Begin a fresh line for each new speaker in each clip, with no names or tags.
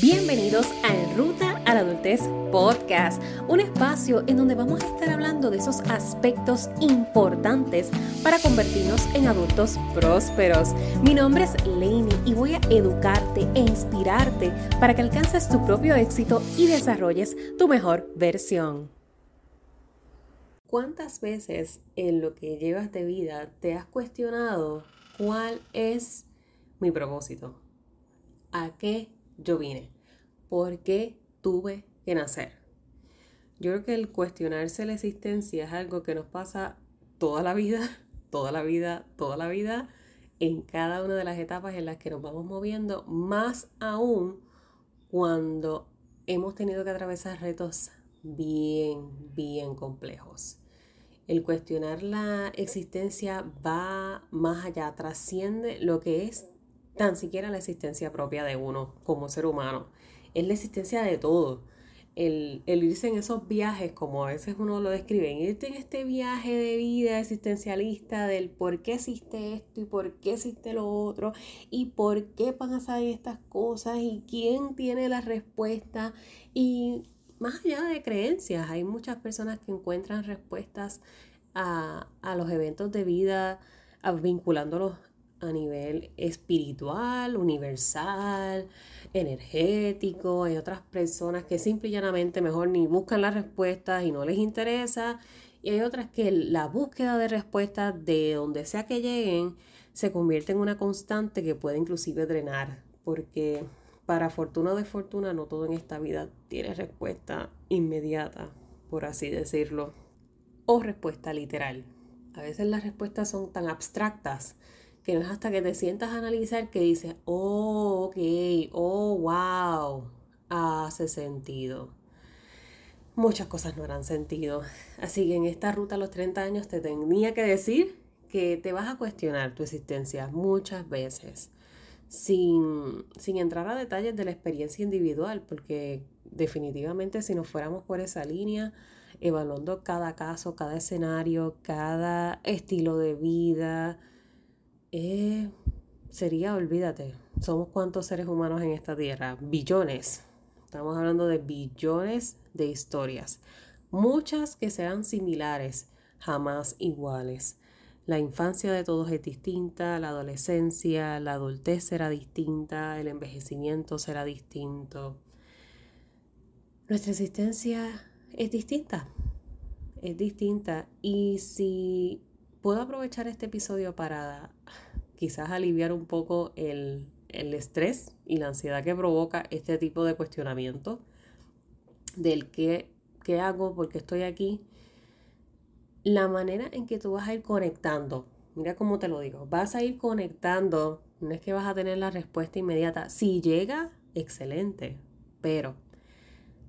Bienvenidos a En Ruta a la Adultez Podcast, un espacio en donde vamos a estar hablando de esos aspectos importantes para convertirnos en adultos prósperos. Mi nombre es Lainey y voy a educarte e inspirarte para que alcances tu propio éxito y desarrolles tu mejor versión. ¿Cuántas veces en lo que llevas de vida te has cuestionado cuál es mi propósito? ¿A qué yo vine? ¿Por qué tuve que nacer? Yo creo que el cuestionarse la existencia es algo que nos pasa toda la vida, toda la vida, toda la vida, en cada una de las etapas en las que nos vamos moviendo, más aún cuando hemos tenido que atravesar retos bien, bien complejos. El cuestionar la existencia va más allá, trasciende lo que es tan siquiera la existencia propia de uno como ser humano. Es la existencia de todo. El, irse en esos viajes, como a veces uno lo describe, irte en este viaje de vida existencialista del por qué existe esto y por qué existe lo otro y por qué pasan estas cosas y quién tiene la respuesta y más allá de creencias, hay muchas personas que encuentran respuestas a, a los eventos de vida vinculándolos a nivel espiritual, universal, energético. Hay otras personas que simple y llanamente mejor ni buscan las respuestas y no les interesa. Y hay otras que la búsqueda de respuestas de donde sea que lleguen se convierte en una constante que puede inclusive drenar. Porque para fortuna o desfortuna no todo en esta vida tiene respuesta inmediata, por así decirlo. O respuesta literal. A veces las respuestas son tan abstractas que no es hasta que te sientas a analizar que dices, oh, ok, oh, wow, hace sentido. Muchas cosas no harán sentido. Así que en esta ruta a los 30 años te tenía que decir que te vas a cuestionar tu existencia muchas veces, sin, sin entrar a detalles de la experiencia individual, porque definitivamente si nos fuéramos por esa línea, evaluando cada caso, cada escenario, cada estilo de vida, eh, sería, olvídate, somos cuántos seres humanos en esta tierra, billones. Estamos hablando de billones de historias, muchas que serán similares, jamás iguales. La infancia de todos es distinta, la adolescencia, la adultez será distinta, el envejecimiento será distinto. Nuestra existencia es distinta, es distinta. Y si puedo aprovechar este episodio para quizás aliviar un poco el, estrés y la ansiedad que provoca este tipo de cuestionamiento del qué, qué hago, por qué estoy aquí. La manera en que tú vas a ir conectando, mira cómo te lo digo, vas a ir conectando, no es que vas a tener la respuesta inmediata. Si llega, excelente, pero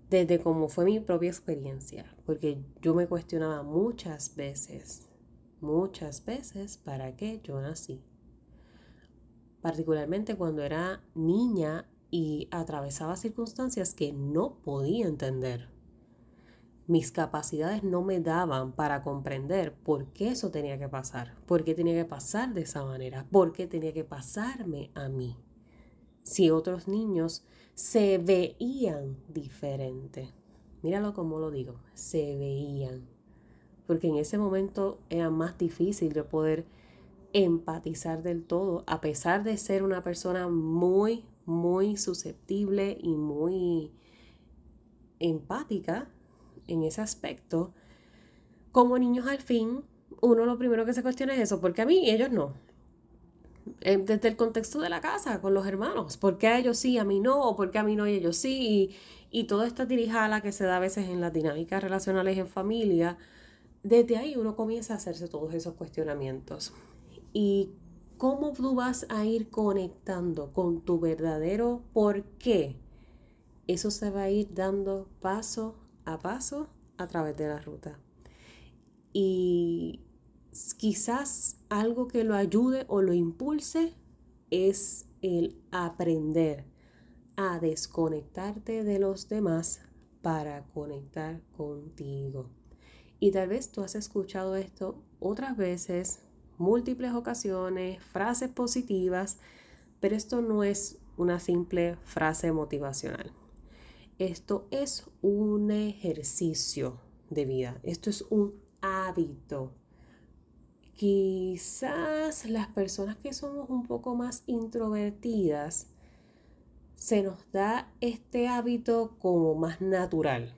desde cómo fue mi propia experiencia, porque yo me cuestionaba muchas veces muchas veces para qué yo nací. Particularmente cuando era niña y atravesaba circunstancias que no podía entender. Mis capacidades no me daban para comprender por qué eso tenía que pasar, por qué tenía que pasar de esa manera, por qué tenía que pasarme a mí. Si otros niños se veían diferente. Míralo como lo digo, se veían porque en ese momento era más difícil de poder empatizar del todo, a pesar de ser una persona muy, muy susceptible y muy empática en ese aspecto, como niños al fin, uno lo primero que se cuestiona es eso, porque a mí y ellos no. Eh, desde el contexto de la casa, con los hermanos, ¿por qué a ellos sí, a mí no? ¿O por qué a mí no y ellos sí? Y, y toda esta dirijala que se da a veces en las dinámicas relacionales en familia, desde ahí uno comienza a hacerse todos esos cuestionamientos. ¿Y cómo tú vas a ir conectando con tu verdadero por qué? Eso se va a ir dando paso a paso a través de la ruta. Y quizás algo que lo ayude o lo impulse es el aprender a desconectarte de los demás para conectar contigo. Y tal vez tú has escuchado esto otras veces, múltiples ocasiones, frases positivas, pero esto no es una simple frase motivacional. Esto es un ejercicio de vida. Esto es un hábito. Quizás las personas que somos un poco más introvertidas se nos da este hábito como más natural.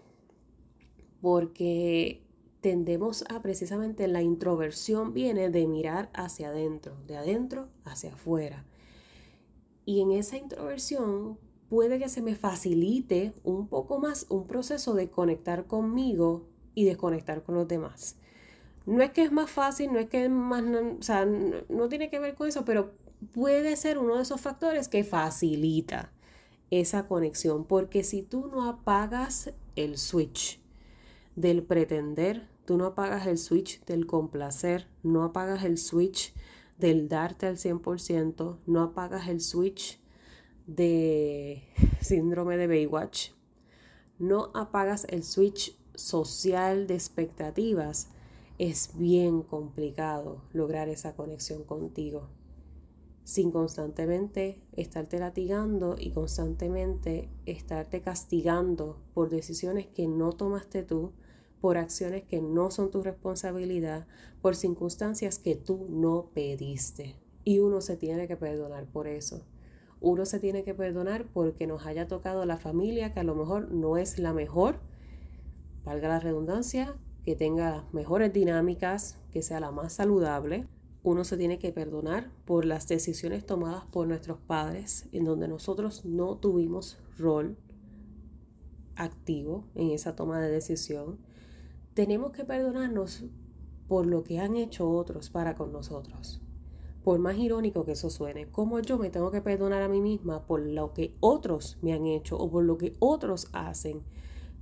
Porque tendemos a precisamente la introversión viene de mirar hacia adentro, de adentro hacia afuera. Y en esa introversión puede que se me facilite un poco más un proceso de conectar conmigo y desconectar con los demás. No es que es más fácil, no es que es más, o sea, no, tiene que ver con eso, pero puede ser uno de esos factores que facilita esa conexión, porque si tú no apagas el switch del pretender, tú no apagas el switch del complacer, no apagas el switch del darte al 100%, no apagas el switch de síndrome de Baywatch, no apagas el switch social de expectativas, es bien complicado lograr esa conexión contigo. Sin constantemente estarte latigando y constantemente estarte castigando por decisiones que no tomaste tú, por acciones que no son tu responsabilidad, por circunstancias que tú no pediste. Y uno se tiene que perdonar por eso. Uno se tiene que perdonar porque nos haya tocado la familia que a lo mejor no es la mejor, valga la redundancia, que tenga mejores dinámicas, que sea la más saludable. Uno se tiene que perdonar por las decisiones tomadas por nuestros padres, en donde nosotros no tuvimos rol activo en esa toma de decisión. Tenemos que perdonarnos por lo que han hecho otros para con nosotros. Por más irónico que eso suene, como yo me tengo que perdonar a mí misma por lo que otros me han hecho o por lo que otros hacen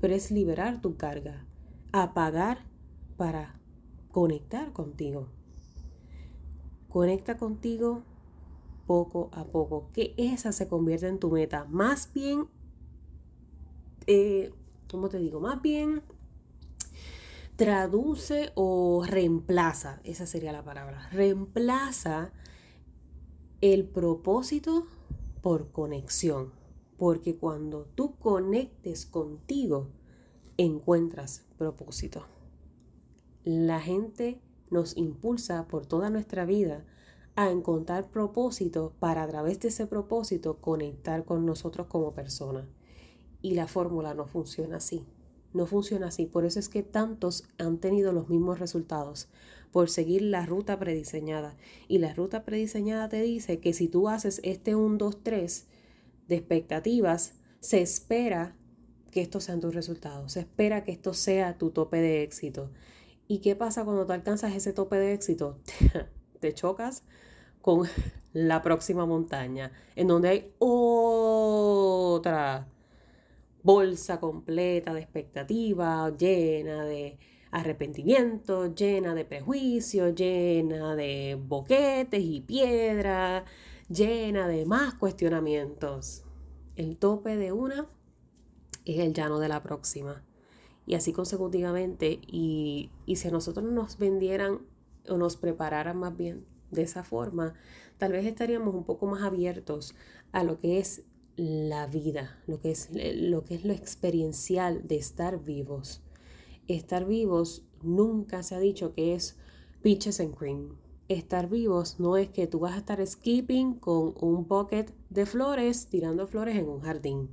pero es liberar tu carga, apagar para conectar contigo. Conecta contigo poco a poco, que esa se convierta en tu meta. Más bien, eh, ¿cómo te digo? Más bien traduce o reemplaza, esa sería la palabra, reemplaza el propósito por conexión. Porque cuando tú conectes contigo, encuentras propósito. La gente nos impulsa por toda nuestra vida a encontrar propósito para a través de ese propósito conectar con nosotros como persona. Y la fórmula no funciona así. No funciona así. Por eso es que tantos han tenido los mismos resultados por seguir la ruta prediseñada. Y la ruta prediseñada te dice que si tú haces este 1, 2, 3, de expectativas, se espera que estos sean tus resultados, se espera que esto sea tu tope de éxito. ¿Y qué pasa cuando tú alcanzas ese tope de éxito? Te chocas con la próxima montaña, en donde hay otra bolsa completa de expectativa, llena de arrepentimiento, llena de prejuicios, llena de boquetes y piedras, llena de más cuestionamientos. El tope de una es el llano de la próxima. Y así consecutivamente. Y, y si a nosotros nos vendieran o nos prepararan más bien de esa forma, tal vez estaríamos un poco más abiertos a lo que es la vida, lo que es lo, que es lo experiencial de estar vivos. Estar vivos nunca se ha dicho que es peaches and cream estar vivos no es que tú vas a estar skipping con un bucket de flores tirando flores en un jardín.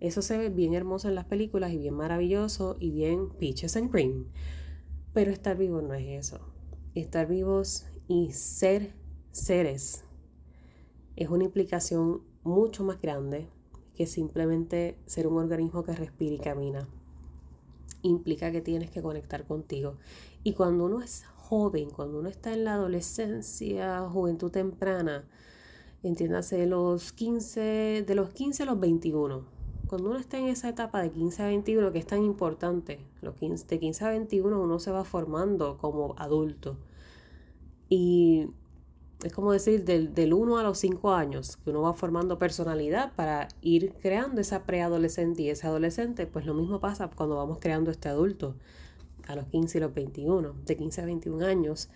Eso se ve bien hermoso en las películas y bien maravilloso y bien peaches and cream. Pero estar vivo no es eso. Estar vivos y ser seres es una implicación mucho más grande que simplemente ser un organismo que respira y camina. Implica que tienes que conectar contigo. Y cuando uno es joven, cuando uno está en la adolescencia, juventud temprana, entiéndase de los 15, de los 15 a los 21. Cuando uno está en esa etapa de 15 a 21, que es tan importante, los 15, de 15 a 21 uno se va formando como adulto. Y es como decir, del, del 1 a los 5 años, que uno va formando personalidad para ir creando esa preadolescente y ese adolescente, pues lo mismo pasa cuando vamos creando este adulto a los 15 y los 21, de 15 a 21 años,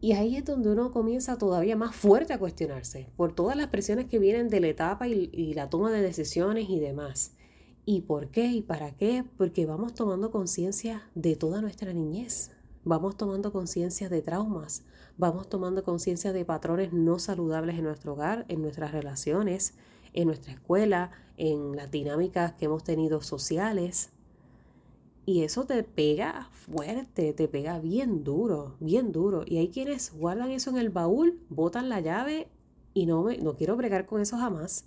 Y ahí es donde uno comienza todavía más fuerte a cuestionarse por todas las presiones que vienen de la etapa y, y la toma de decisiones y demás. ¿Y por qué y para qué? Porque vamos tomando conciencia de toda nuestra niñez, vamos tomando conciencia de traumas, vamos tomando conciencia de patrones no saludables en nuestro hogar, en nuestras relaciones, en nuestra escuela, en las dinámicas que hemos tenido sociales. Y eso te pega fuerte, te pega bien duro, bien duro. Y hay quienes guardan eso en el baúl, botan la llave y no, me, no quiero bregar con eso jamás.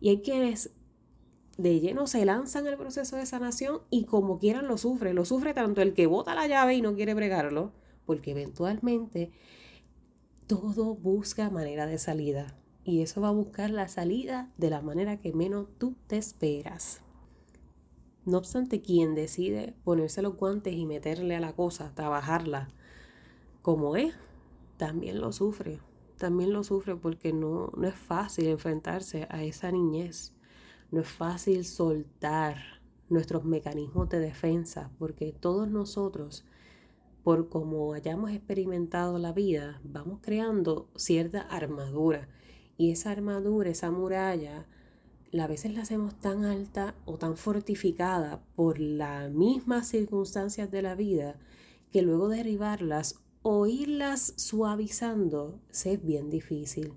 Y hay quienes de lleno se lanzan al proceso de sanación y como quieran lo sufre. Lo sufre tanto el que bota la llave y no quiere bregarlo, porque eventualmente todo busca manera de salida. Y eso va a buscar la salida de la manera que menos tú te esperas. No obstante, quien decide ponerse los guantes y meterle a la cosa, trabajarla como es, también lo sufre. También lo sufre porque no, no es fácil enfrentarse a esa niñez. No es fácil soltar nuestros mecanismos de defensa porque todos nosotros, por como hayamos experimentado la vida, vamos creando cierta armadura. Y esa armadura, esa muralla, a veces la hacemos tan alta o tan fortificada por las mismas circunstancias de la vida que luego derribarlas o irlas suavizando es bien difícil.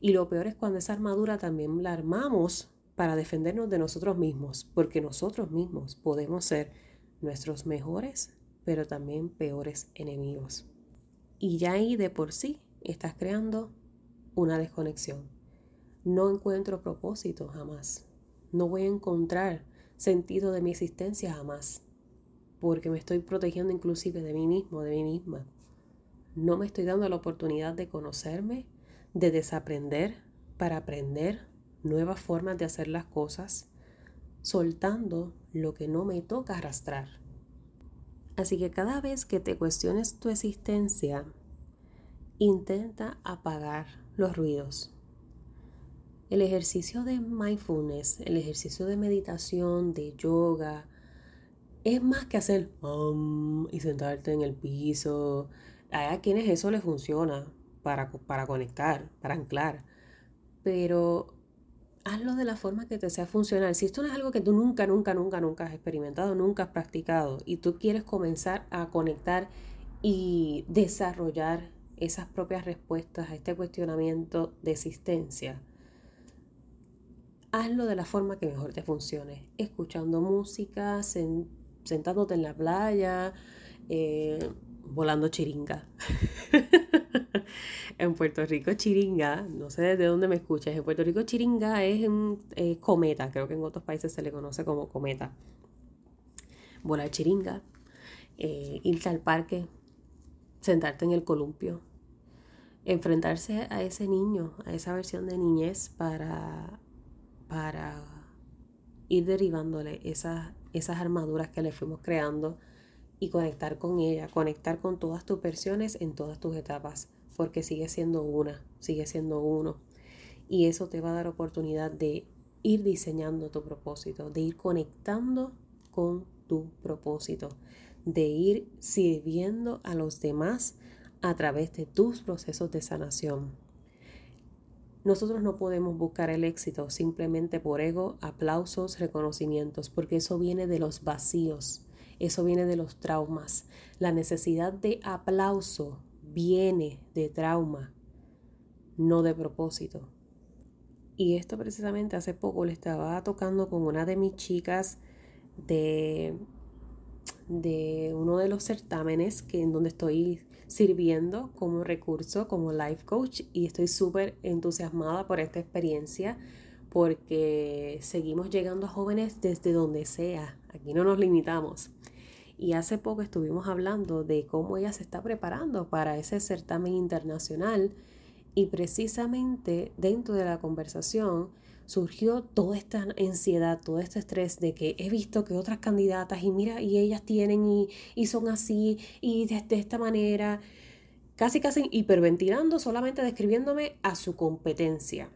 Y lo peor es cuando esa armadura también la armamos para defendernos de nosotros mismos, porque nosotros mismos podemos ser nuestros mejores, pero también peores enemigos. Y ya ahí de por sí estás creando una desconexión no encuentro propósito jamás. No voy a encontrar sentido de mi existencia jamás. Porque me estoy protegiendo inclusive de mí mismo, de mí misma. No me estoy dando la oportunidad de conocerme, de desaprender para aprender nuevas formas de hacer las cosas, soltando lo que no me toca arrastrar. Así que cada vez que te cuestiones tu existencia, intenta apagar los ruidos el ejercicio de mindfulness, el ejercicio de meditación, de yoga, es más que hacer y sentarte en el piso. Hay a quienes eso les funciona para, para conectar, para anclar. Pero hazlo de la forma que te sea funcional. Si esto no es algo que tú nunca, nunca, nunca, nunca has experimentado, nunca has practicado y tú quieres comenzar a conectar y desarrollar esas propias respuestas a este cuestionamiento de existencia, hazlo de la forma que mejor te funcione. Escuchando música, sentándote en la playa, eh, volando chiringa. en Puerto Rico chiringa, no sé desde dónde me escuchas, en Puerto Rico chiringa es un cometa, creo que en otros países se le conoce como cometa. Volar chiringa, eh, irte al parque, sentarte en el columpio, enfrentarse a ese niño, a esa versión de niñez para para ir derivándole esas, esas armaduras que le fuimos creando y conectar con ella, conectar con todas tus versiones en todas tus etapas, porque sigue siendo una, sigue siendo uno. Y eso te va a dar oportunidad de ir diseñando tu propósito, de ir conectando con tu propósito, de ir sirviendo a los demás a través de tus procesos de sanación. Nosotros no podemos buscar el éxito simplemente por ego, aplausos, reconocimientos, porque eso viene de los vacíos, eso viene de los traumas. La necesidad de aplauso viene de trauma, no de propósito. Y esto precisamente hace poco le estaba tocando con una de mis chicas de, de uno de los certámenes que en donde estoy sirviendo como recurso, como life coach y estoy súper entusiasmada por esta experiencia porque seguimos llegando a jóvenes desde donde sea, aquí no nos limitamos. Y hace poco estuvimos hablando de cómo ella se está preparando para ese certamen internacional y precisamente dentro de la conversación surgió toda esta ansiedad, todo este estrés de que he visto que otras candidatas y mira, y ellas tienen y, son así y de, de, esta manera, casi casi hiperventilando, solamente describiéndome a su competencia.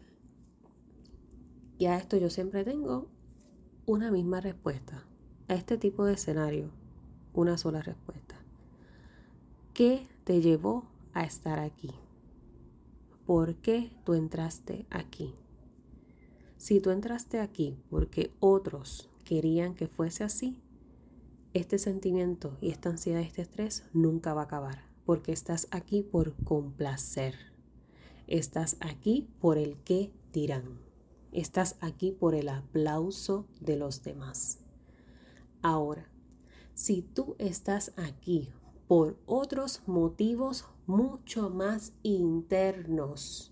Y a esto yo siempre tengo una misma respuesta. A este tipo de escenario, una sola respuesta. ¿Qué te llevó a estar aquí? ¿Por qué tú entraste aquí? Si tú entraste aquí porque otros querían que fuese así, este sentimiento y esta ansiedad este estrés nunca va a acabar, porque estás aquí por complacer. Estás aquí por el que dirán. Estás aquí por el aplauso de los demás. Ahora, si tú estás aquí por otros motivos mucho más internos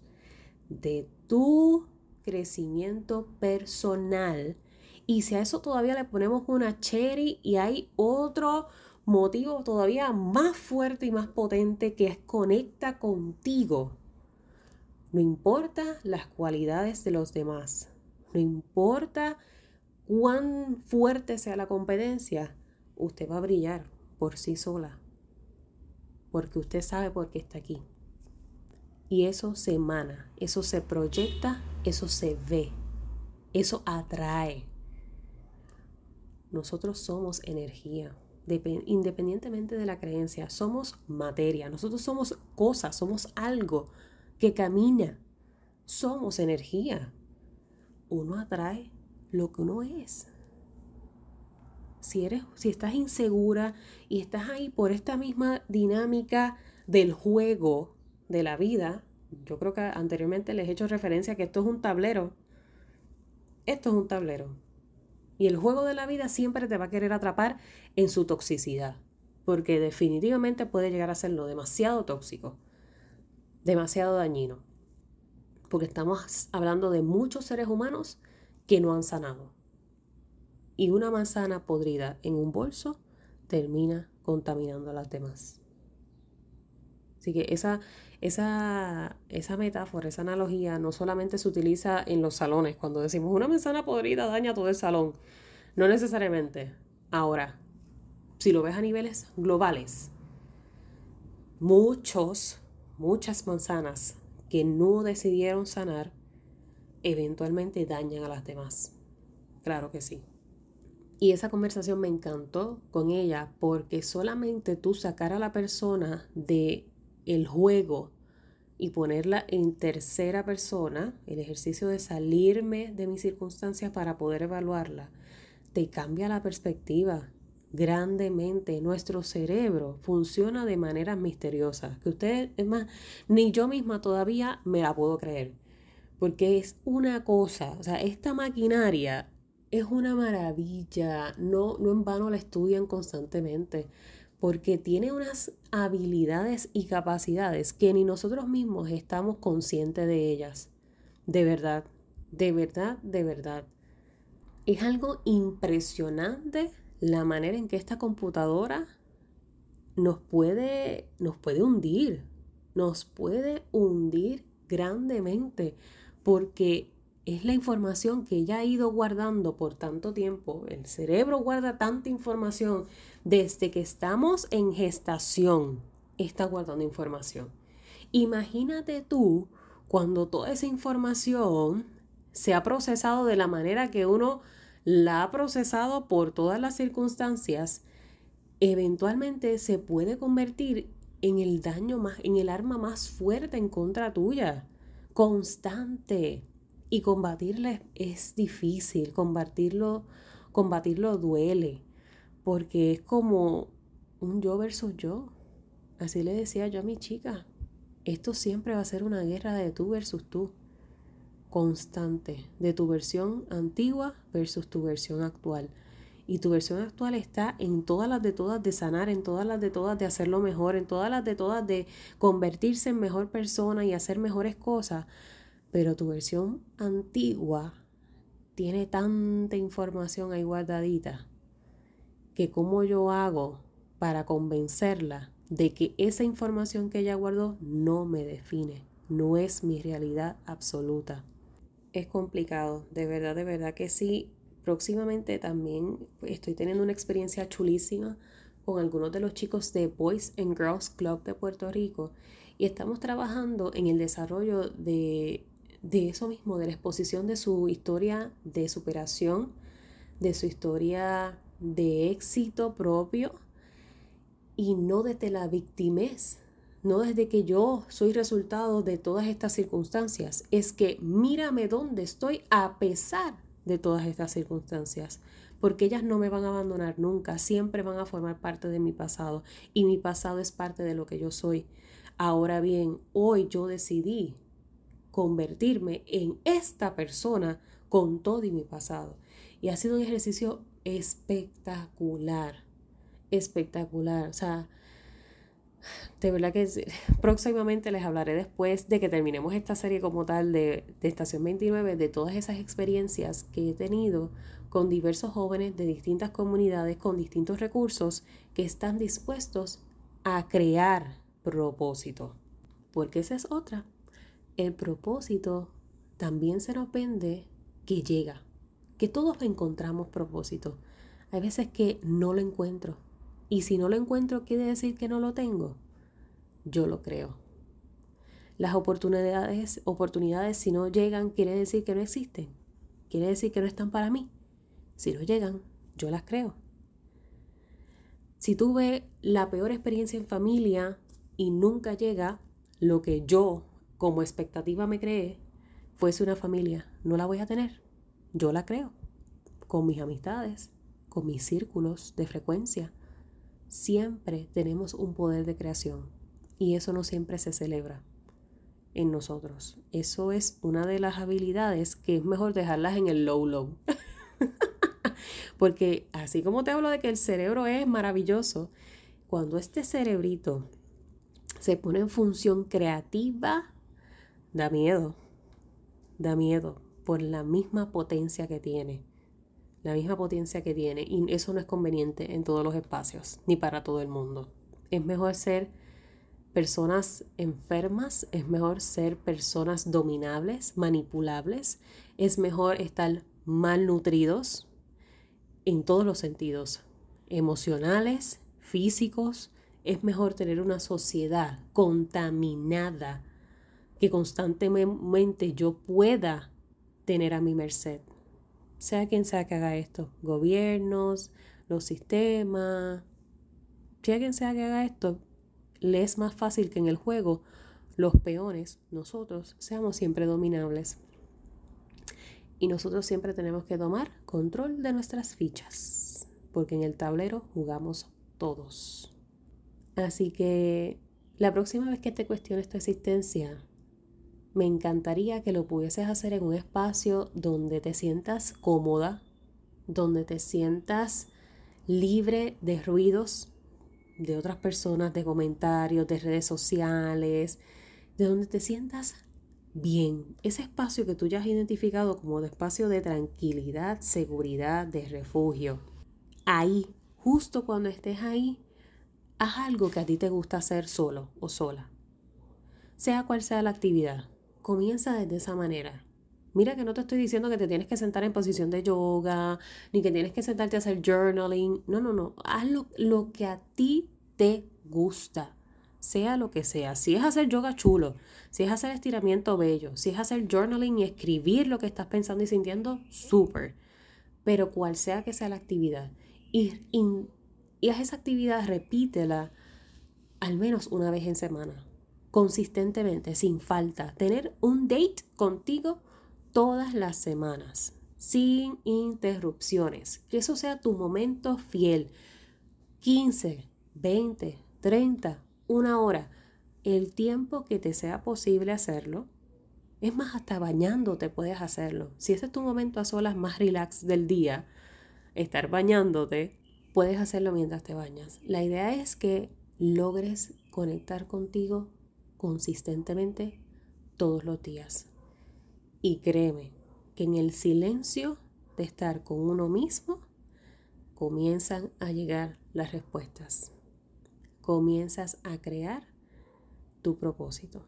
de tu crecimiento personal, y si a eso todavía le ponemos una cherry y hay otro motivo todavía más fuerte y más potente que es conecta contigo. No importa las cualidades de los demás, no importa cuán fuerte sea la competencia, usted va a brillar por sí sola, porque usted sabe por qué está aquí. Y eso se emana, eso se proyecta, eso se ve, eso atrae. Nosotros somos energía, independientemente de la creencia, somos materia, nosotros somos cosas, somos algo que camina, somos energía. Uno atrae lo que uno es. Si, eres, si estás insegura y estás ahí por esta misma dinámica del juego de la vida, yo creo que anteriormente les he hecho referencia a que esto es un tablero. Esto es un tablero. Y el juego de la vida siempre te va a querer atrapar en su toxicidad, porque definitivamente puede llegar a serlo demasiado tóxico, demasiado dañino, porque estamos hablando de muchos seres humanos que no han sanado. Y una manzana podrida en un bolso termina contaminando a las demás. Así que esa, esa, esa metáfora, esa analogía no solamente se utiliza en los salones, cuando decimos una manzana podrida daña todo el salón, no necesariamente. Ahora, si lo ves a niveles globales, muchos, muchas manzanas que no decidieron sanar, eventualmente dañan a las demás. Claro que sí. Y esa conversación me encantó con ella porque solamente tú sacar a la persona de el juego y ponerla en tercera persona, el ejercicio de salirme de mis circunstancias para poder evaluarla, te cambia la perspectiva grandemente. Nuestro cerebro funciona de manera misteriosa, que usted, es más, ni yo misma todavía me la puedo creer, porque es una cosa, o sea, esta maquinaria es una maravilla, no, no en vano la estudian constantemente porque tiene unas habilidades y capacidades que ni nosotros mismos estamos conscientes de ellas. De verdad, de verdad, de verdad. Es algo impresionante la manera en que esta computadora nos puede, nos puede hundir, nos puede hundir grandemente, porque es la información que ella ha ido guardando por tanto tiempo. El cerebro guarda tanta información desde que estamos en gestación. Está guardando información. Imagínate tú cuando toda esa información se ha procesado de la manera que uno la ha procesado por todas las circunstancias, eventualmente se puede convertir en el daño más, en el arma más fuerte en contra tuya, constante y combatirla es difícil, combatirlo, combatirlo duele, porque es como un yo versus yo. Así le decía yo a mi chica, esto siempre va a ser una guerra de tú versus tú, constante, de tu versión antigua versus tu versión actual. Y tu versión actual está en todas las de todas de sanar, en todas las de todas de hacerlo mejor, en todas las de todas de convertirse en mejor persona y hacer mejores cosas. Pero tu versión antigua tiene tanta información ahí guardadita que cómo yo hago para convencerla de que esa información que ella guardó no me define, no es mi realidad absoluta. Es complicado, de verdad, de verdad que sí. Próximamente también estoy teniendo una experiencia chulísima con algunos de los chicos de Boys and Girls Club de Puerto Rico y estamos trabajando en el desarrollo de de eso mismo, de la exposición de su historia de superación, de su historia de éxito propio y no desde la victimez, no desde que yo soy resultado de todas estas circunstancias, es que mírame dónde estoy a pesar de todas estas circunstancias, porque ellas no me van a abandonar nunca, siempre van a formar parte de mi pasado y mi pasado es parte de lo que yo soy. Ahora bien, hoy yo decidí convertirme en esta persona con todo y mi pasado. Y ha sido un ejercicio espectacular, espectacular. O sea, de verdad que próximamente les hablaré después de que terminemos esta serie como tal de, de, Estación 29, de todas esas experiencias que he tenido con diversos jóvenes de distintas comunidades, con distintos recursos que están dispuestos a crear propósito. Porque esa es otra. El propósito también se nos vende que llega, que todos encontramos propósito. Hay veces que no lo encuentro. Y si no lo encuentro, ¿quiere decir que no lo tengo? Yo lo creo. Las oportunidades, oportunidades si no llegan, quiere decir que no existen. Quiere decir que no están para mí. Si no llegan, yo las creo. Si tuve la peor experiencia en familia y nunca llega lo que yo como expectativa me creé, fuese una familia, no la voy a tener. Yo la creo. Con mis amistades, con mis círculos de frecuencia. Siempre tenemos un poder de creación y eso no siempre se celebra en nosotros. Eso es una de las habilidades que es mejor dejarlas en el low low. Porque así como te hablo de que el cerebro es maravilloso, cuando este cerebrito se pone en función creativa, da miedo. Da miedo por la misma potencia que tiene. La misma potencia que tiene. Y eso no es conveniente en todos los espacios, ni para todo el mundo. Es mejor ser personas enfermas, es mejor ser personas dominables, manipulables, es mejor estar malnutridos en todos los sentidos, emocionales, físicos, es mejor tener una sociedad contaminada que constantemente yo pueda tener a mi merced. Sea quien sea que haga esto, gobiernos, los sistemas, sea quien sea que haga esto, le es más fácil que en el juego los peones, nosotros, seamos siempre dominables. Y nosotros siempre tenemos que tomar control de nuestras fichas, porque en el tablero jugamos todos. Así que la próxima vez que te cuestiones tu existencia, me encantaría que lo pudieses hacer en un espacio donde te sientas cómoda, donde te sientas libre de ruidos, de otras personas, de comentarios, de redes sociales, de donde te sientas bien. Ese espacio que tú ya has identificado como de espacio de tranquilidad, seguridad, de refugio. Ahí, justo cuando estés ahí, haz algo que a ti te gusta hacer solo o sola. Sea cual sea la actividad, comienza desde esa manera. Mira que no te estoy diciendo que te tienes que sentar en posición de yoga, ni que tienes que sentarte a hacer journaling. No, no, no. Haz lo, que a ti te gusta, sea lo que sea. Si es hacer yoga chulo, si es hacer estiramiento bello, si es hacer journaling y escribir lo que estás pensando y sintiendo, súper. Pero cual sea que sea la actividad. Y, y, y haz esa actividad, repítela al menos una vez en semana, consistentemente, sin falta. Tener un date contigo todas las semanas, sin interrupciones. Que eso sea tu momento fiel. 15, 20, 30, una hora. El tiempo que te sea posible hacerlo. Es más, hasta bañándote puedes hacerlo. Si ese es tu momento a solas más relax del día, estar bañándote, puedes hacerlo mientras te bañas. La idea es que logres conectar contigo consistentemente todos los días. Y créeme que en el silencio de estar con uno mismo comienzan a llegar las respuestas. Comienzas a crear tu propósito,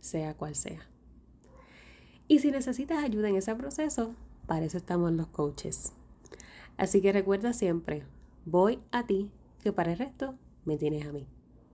sea cual sea. Y si necesitas ayuda en ese proceso, para eso estamos los coaches. Así que recuerda siempre, voy a ti, que para el resto me tienes a mí.